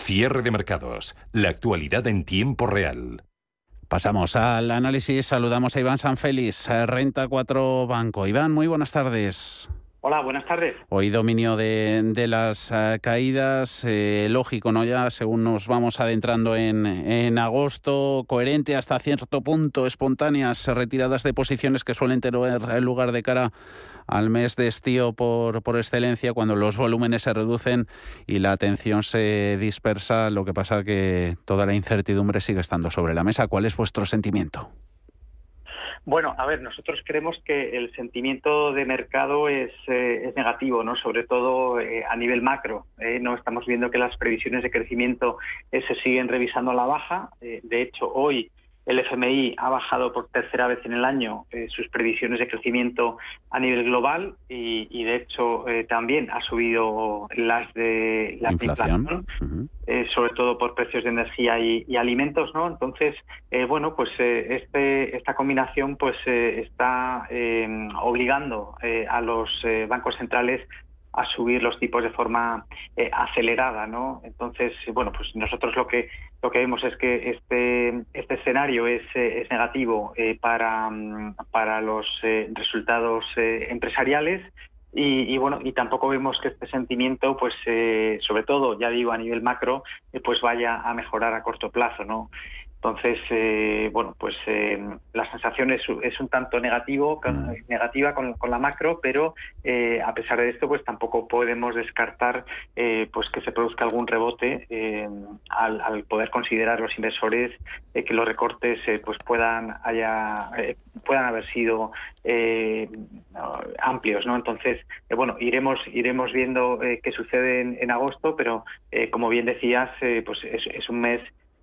Cierre de mercados. La actualidad en tiempo real. Pasamos al análisis. Saludamos a Iván Sanfélix, eh, Renta 4 Banco. Iván, muy buenas tardes. Hola, buenas tardes. Hoy dominio de, de las uh, caídas, eh, lógico, ¿no? Ya según nos vamos adentrando en, en, agosto, coherente hasta cierto punto, espontáneas retiradas de posiciones que suelen tener lugar de cara al mes de estío por, por excelencia, cuando los volúmenes se reducen y la atención se dispersa, lo que pasa que toda la incertidumbre sigue estando sobre la mesa. ¿Cuál es vuestro sentimiento? Bueno, a ver, nosotros creemos que el sentimiento de mercado es, eh, negativo, ¿no? Sobre todo eh, a nivel macro. ¿eh? No estamos viendo que las previsiones de crecimiento se siguen revisando a la baja. de hecho, hoy el FMI ha bajado por tercera vez en el año eh, sus previsiones de crecimiento a nivel global y, y de hecho eh, también ha subido las de la inflación, inflación uh -huh. eh, sobre todo por precios de energía y, y alimentos, ¿no? Entonces, bueno, pues este, esta combinación pues está obligando a los bancos centrales a subir los tipos de forma eh, acelerada, ¿no? Entonces, bueno, pues nosotros lo que lo que vemos es que este este escenario es, eh, es negativo eh, para para los resultados empresariales y, y, bueno y tampoco vemos que este sentimiento, pues sobre todo ya digo a nivel macro, pues vaya a mejorar a corto plazo, ¿no? Entonces, eh, bueno, pues eh, la sensación es, es, un tanto negativo, con, negativa con, con, la macro, pero eh, a pesar de esto, pues tampoco podemos descartar pues que se produzca algún rebote al, al, poder considerar los inversores que los recortes pues puedan haya puedan haber sido amplios, ¿no? Entonces, bueno, iremos iremos viendo qué sucede en, en agosto, pero como bien decías, pues es, es un mes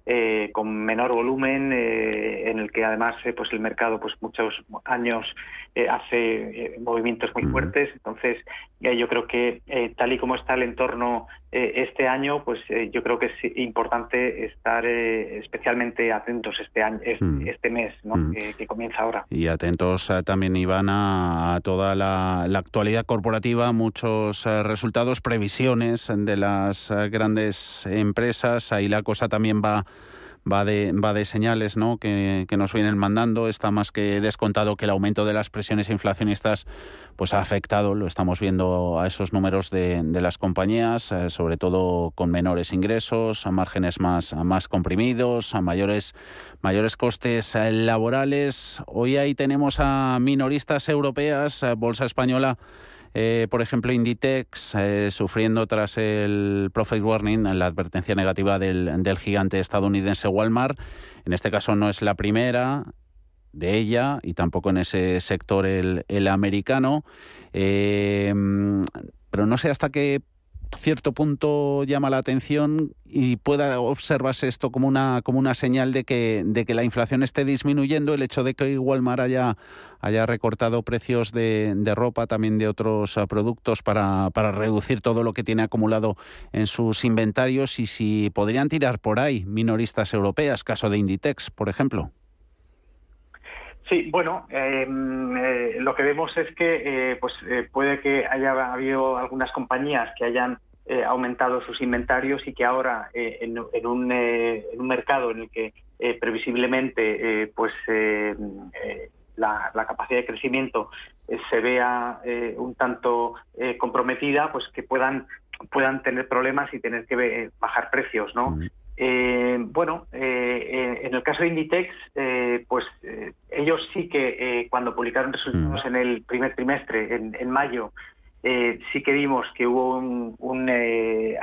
eh, con menor volumen, eh, en el que además eh, pues el mercado pues muchos años eh, hace movimientos muy fuertes. Entonces, yo creo que tal y como está el entorno este año, pues yo creo que es importante estar especialmente atentos este año, este, mm. este mes ¿no? mm. que, que, comienza ahora. Y atentos también, Iván, a, a toda la, la, actualidad corporativa, muchos resultados, previsiones de las grandes empresas. Ahí la cosa también va va de, va de señales ¿no? que, nos vienen mandando. Está más que descontado que el aumento de las presiones inflacionistas pues, ha afectado, lo estamos viendo a esos números de, de las compañías, eh, sobre todo con menores ingresos, a márgenes más, más comprimidos, a mayores, mayores costes eh, laborales. Hoy ahí tenemos a minoristas europeas, eh, Bolsa Española eh, por ejemplo, Inditex eh, sufriendo tras el profit warning, la advertencia negativa del, gigante estadounidense Walmart. En este caso no es la primera de ella y tampoco en ese sector el, el americano. Eh, pero no sé hasta qué cierto punto llama la atención y pueda observarse esto como una como una señal de que de que la inflación esté disminuyendo el hecho de que Walmart haya haya recortado precios de, de ropa también de otros uh, productos para, para reducir todo lo que tiene acumulado en sus inventarios y si podrían tirar por ahí minoristas europeas caso de Inditex por ejemplo Sí, bueno, eh, eh, lo que vemos es que eh, pues eh, puede que haya habido algunas compañías que hayan aumentado sus inventarios y que ahora en, un, mercado en el que previsiblemente pues la, la, capacidad de crecimiento se vea un tanto comprometida, pues que puedan puedan tener problemas y tener que bajar precios, ¿no? Mm. Eh, bueno, eh, en el caso de Inditex, eh, pues ellos sí que cuando publicaron resultados mm. en el primer trimestre, en, en mayo, sí que vimos que hubo un,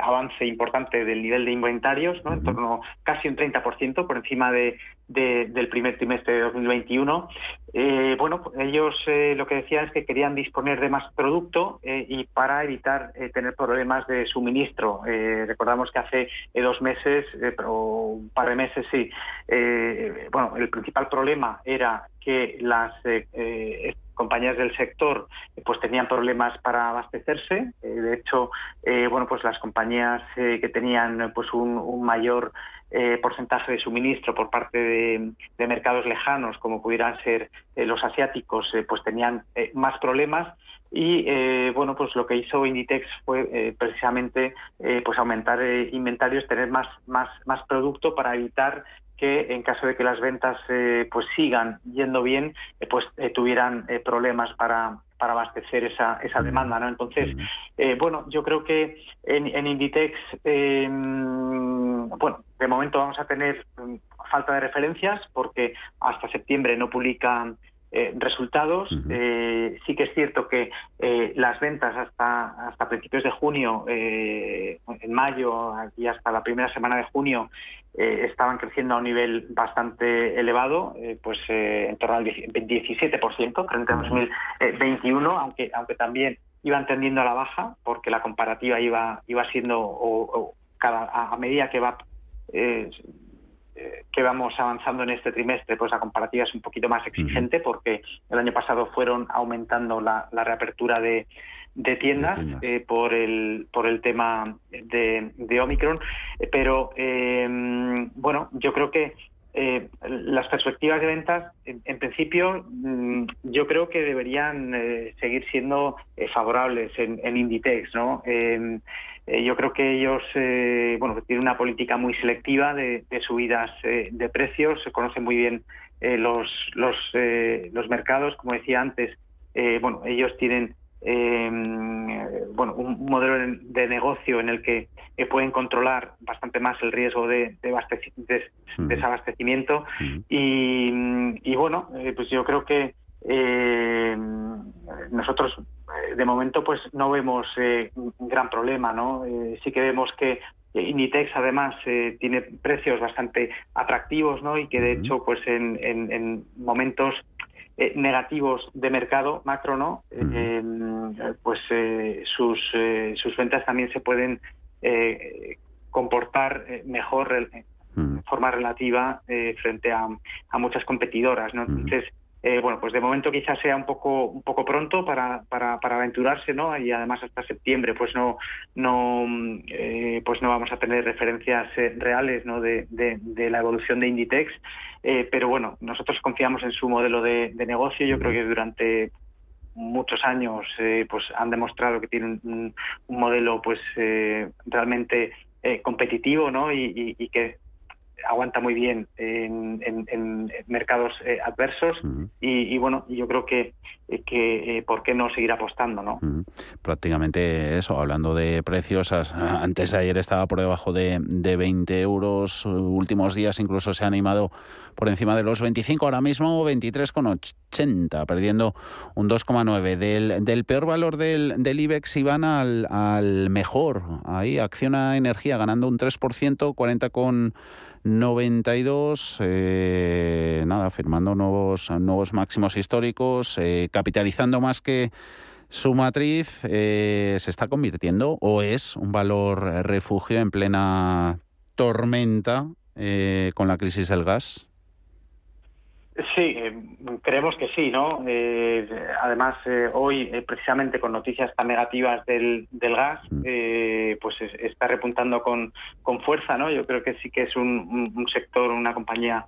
avance importante del nivel de inventarios, ¿no? en torno casi un 30% por encima de, del primer trimestre de 2021. Eh, bueno, ellos eh, lo que decían es que querían disponer de más producto eh, y para evitar tener problemas de suministro. recordamos que hace dos meses, o un par de meses, sí, bueno, el principal problema era que las compañías del sector pues tenían problemas para abastecerse. de hecho, bueno, pues las compañías que tenían pues un mayor eh, porcentaje de suministro por parte de, mercados lejanos, como pudieran ser eh, los asiáticos, eh, pues tenían más problemas. Y bueno, pues lo que hizo Inditex fue precisamente pues aumentar inventarios, tener más, más, más producto para evitar que en caso de que las ventas pues sigan yendo bien, pues tuvieran problemas para, para abastecer esa, esa demanda. ¿no? Entonces, bueno, yo creo que en, en Inditex, bueno, de momento vamos a tener mm, falta de referencias porque hasta septiembre no publican eh, resultados. Eh, sí que es cierto que eh, las ventas hasta, hasta principios de junio, en mayo y hasta la primera semana de junio, estaban creciendo a un nivel bastante elevado, pues en torno al 17% frente a 2021, aunque, aunque también iban tendiendo a la baja porque la comparativa iba, iba siendo cada, a medida que va eh, que vamos avanzando en este trimestre, pues la comparativa es un poquito más exigente porque el año pasado fueron aumentando la, reapertura de, tiendas, eh, por el por el tema de, Omicron, eh, pero bueno, yo creo que las perspectivas de ventas, en, principio, mm, yo creo que deberían seguir siendo favorables en, Inditex, ¿no? Eh, yo creo que ellos eh, bueno, tienen una política muy selectiva de, subidas eh, de precios, se conocen muy bien los, los, los, mercados, como decía antes, bueno, ellos tienen bueno, un modelo de negocio en el que pueden controlar bastante más el riesgo de, desabastecimiento y, y, bueno, pues yo creo que nosotros eh, de momento pues no vemos eh, un gran problema, ¿no? Eh, sí que vemos que Inditex además tiene precios bastante atractivos, ¿no? Y que de hecho pues en, momentos negativos de mercado macro, ¿no? pues sus, sus ventas también se pueden comportar mejor de forma relativa frente a, a, muchas competidoras, ¿no? Entonces eh, bueno, pues de momento quizás sea un poco un poco pronto para, para, aventurarse, ¿no? Y además hasta septiembre, pues no no eh, pues no vamos a tener referencias eh, reales. De, de, la evolución de Inditex, pero bueno, nosotros confiamos en su modelo de, negocio. Yo creo que durante muchos años pues han demostrado que tienen un, modelo pues realmente competitivo, no y, que aguanta muy bien en, mercados eh, adversos. Y, bueno, yo creo que, que eh, por qué no seguir apostando, ¿no? Prácticamente eso, hablando de precios, antes de ayer estaba por debajo de, de 20 euros, últimos días incluso se ha animado por encima de los 25, ahora mismo 23,80, perdiendo un 2,9. Del, del peor valor del, del IBEX iban al, al mejor, ahí Acciona Energía ganando un 3%, 40 con 92, eh, nada, firmando nuevos, nuevos máximos históricos, eh, capitalizando más que su matriz, eh, se está convirtiendo o es un valor refugio en plena tormenta con la crisis del gas. Sí, eh, creemos que sí, ¿no? Eh, además, eh, hoy, precisamente con noticias tan negativas del, gas, mm. pues está repuntando con, con, fuerza, ¿no? Yo creo que sí que es un, sector, una compañía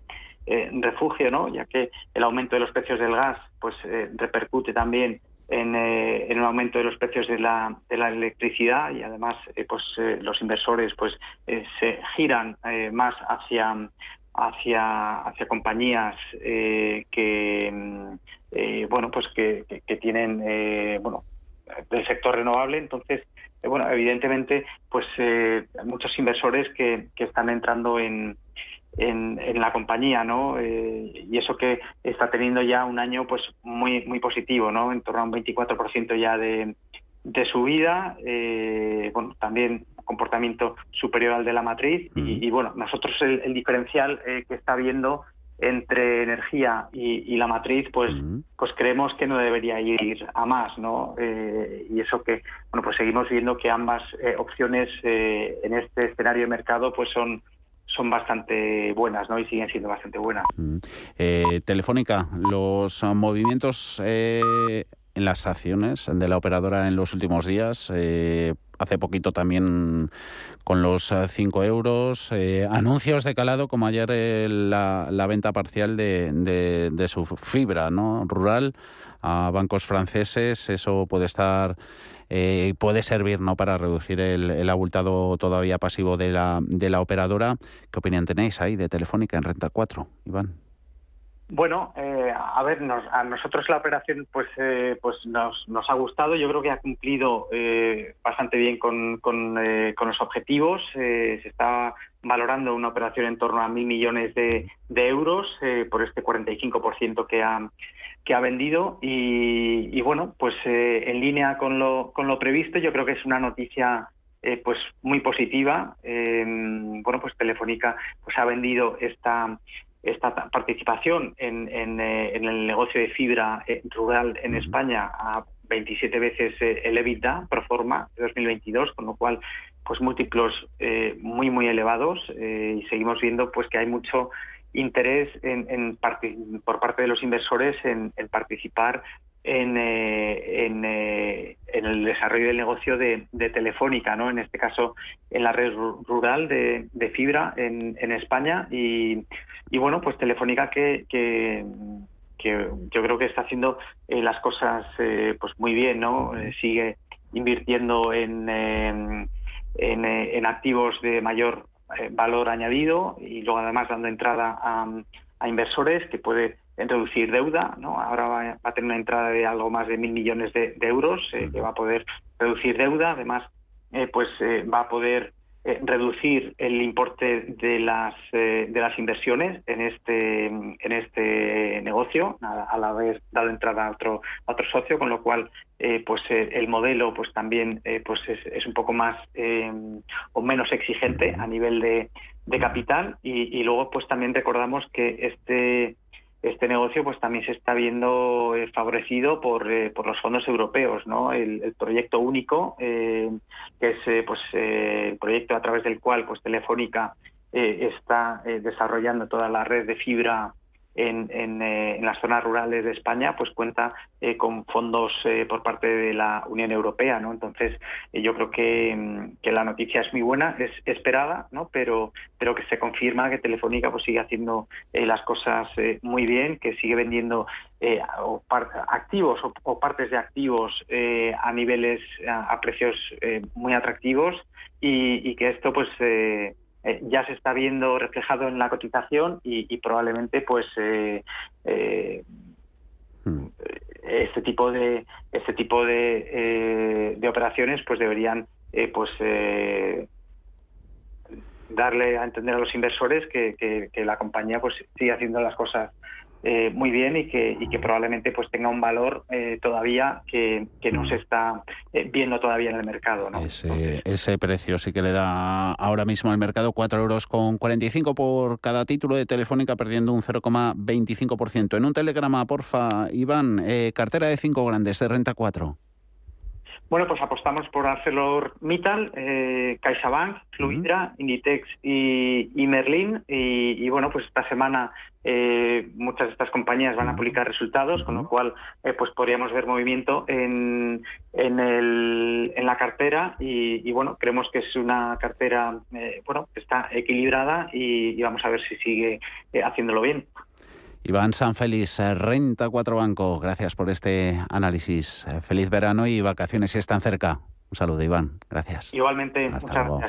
refugio, ¿no? Ya que el aumento de los precios del gas, pues repercute también en, en, un aumento de los precios de la, de la electricidad y además, pues los inversores, pues se giran más hacia hacia, hacia compañías eh, que mm, eh, bueno pues que, tienen eh, bueno del sector renovable. Entonces bueno evidentemente pues muchos inversores que, están entrando en, en, la compañía no y eso que está teniendo ya un año pues muy muy positivo no en torno a un 24% ya de de subida, eh, bueno, también comportamiento superior al de la matriz. Y, bueno, nosotros el, diferencial eh, que está habiendo entre energía y, la matriz, pues, pues creemos que no debería ir a más, ¿no? Eh, y eso que, bueno, pues seguimos viendo que ambas opciones en este escenario de mercado, pues son son bastante buenas, ¿no? Y siguen siendo bastante buenas. Telefónica, los movimientos en las acciones de la operadora en los últimos días. Eh, hace poquito también con los 5 eh, euros. Eh, anuncios de calado, como ayer la, la, venta parcial de, de, su fibra ¿no? rural a bancos franceses. Eso puede estar. puede servir ¿no? para reducir el, el, abultado todavía pasivo de la, de la operadora. ¿Qué opinión tenéis ahí de Telefónica en Renta 4, Iván? Bueno, eh, a ver, a nosotros la operación pues, eh, pues nos, ha gustado. Yo creo que ha cumplido eh, bastante bien con, los objetivos. se está valorando una operación en torno a mil millones de, euros por este 45% que ha, vendido. Y, bueno, pues en línea con lo, con lo previsto, yo creo que es una noticia pues muy positiva. bueno, pues Telefónica pues ha vendido esta esta participación en, eh, el negocio de fibra eh, rural en España a 27 veces eh, el EBITDA pro forma de 2022, con lo cual pues múltiplos muy muy elevados y seguimos viendo pues que hay mucho interés en, por parte de los inversores en, participar en, el desarrollo del negocio de, Telefónica, ¿no? En este caso, en la red rural de, fibra en, España y bueno, pues Telefónica que, que, yo creo que está haciendo eh, las cosas eh, pues muy bien, ¿no? Eh, sigue invirtiendo en, en, activos de mayor valor añadido y luego además dando entrada a, inversores que puede reducir deuda, ¿no? Ahora va, a tener una entrada de algo más de mil millones de, de euros que va a poder reducir deuda, además pues va a poder eh, reducir el importe de las eh, de las inversiones en este en este negocio al haber dado entrada a otro otro socio con lo cual eh, pues el modelo pues también pues es, un poco más o menos exigente a nivel de, de capital. Y, y, luego pues también recordamos que este este negocio pues también se está viendo eh, favorecido por, eh, por los fondos europeos, ¿no? El, proyecto único, eh, que es pues el proyecto a través del cual pues Telefónica está desarrollando toda la red de fibra en, eh, en, las zonas rurales de España, pues cuenta eh, con fondos eh, por parte de la Unión Europea, ¿no? Entonces, yo creo que, mm, que, la noticia es muy buena, es esperada, ¿no? Pero, pero que se confirma que Telefónica pues sigue haciendo las cosas muy bien, que sigue vendiendo activos o, partes de activos a niveles, a, precios muy atractivos y, que esto pues eh, ya se está viendo reflejado en la cotización y, probablemente pues eh, eh, hmm. este tipo de este tipo de, de operaciones pues deberían pues darle a entender a los inversores que, que, la compañía pues sigue haciendo las cosas eh, muy bien y que, y que probablemente pues tenga un valor eh, todavía que, que, no se está eh, viendo todavía en el mercado. Ese, ese, precio sí que le da ahora mismo al mercado 4 euros con 45 por cada título de Telefónica, perdiendo un 0,25%. En un telegrama, porfa, Iván, cartera de 5 grandes, de renta 4. Bueno, pues apostamos por ArcelorMittal, eh, CaixaBank, Fluidra, Inditex y, Merlin. Y, bueno, pues esta semana eh, muchas de estas compañías van a publicar resultados, con lo cual eh, pues podríamos ver movimiento en, en, la cartera. Y, bueno, creemos que es una cartera eh, bueno está equilibrada y, vamos a ver si sigue haciéndolo bien. Iván San Félix, eh, Renta 4 Banco, gracias por este análisis. Eh, feliz verano y vacaciones si están cerca. Un saludo, Iván. Gracias. Igualmente, muchas gracias.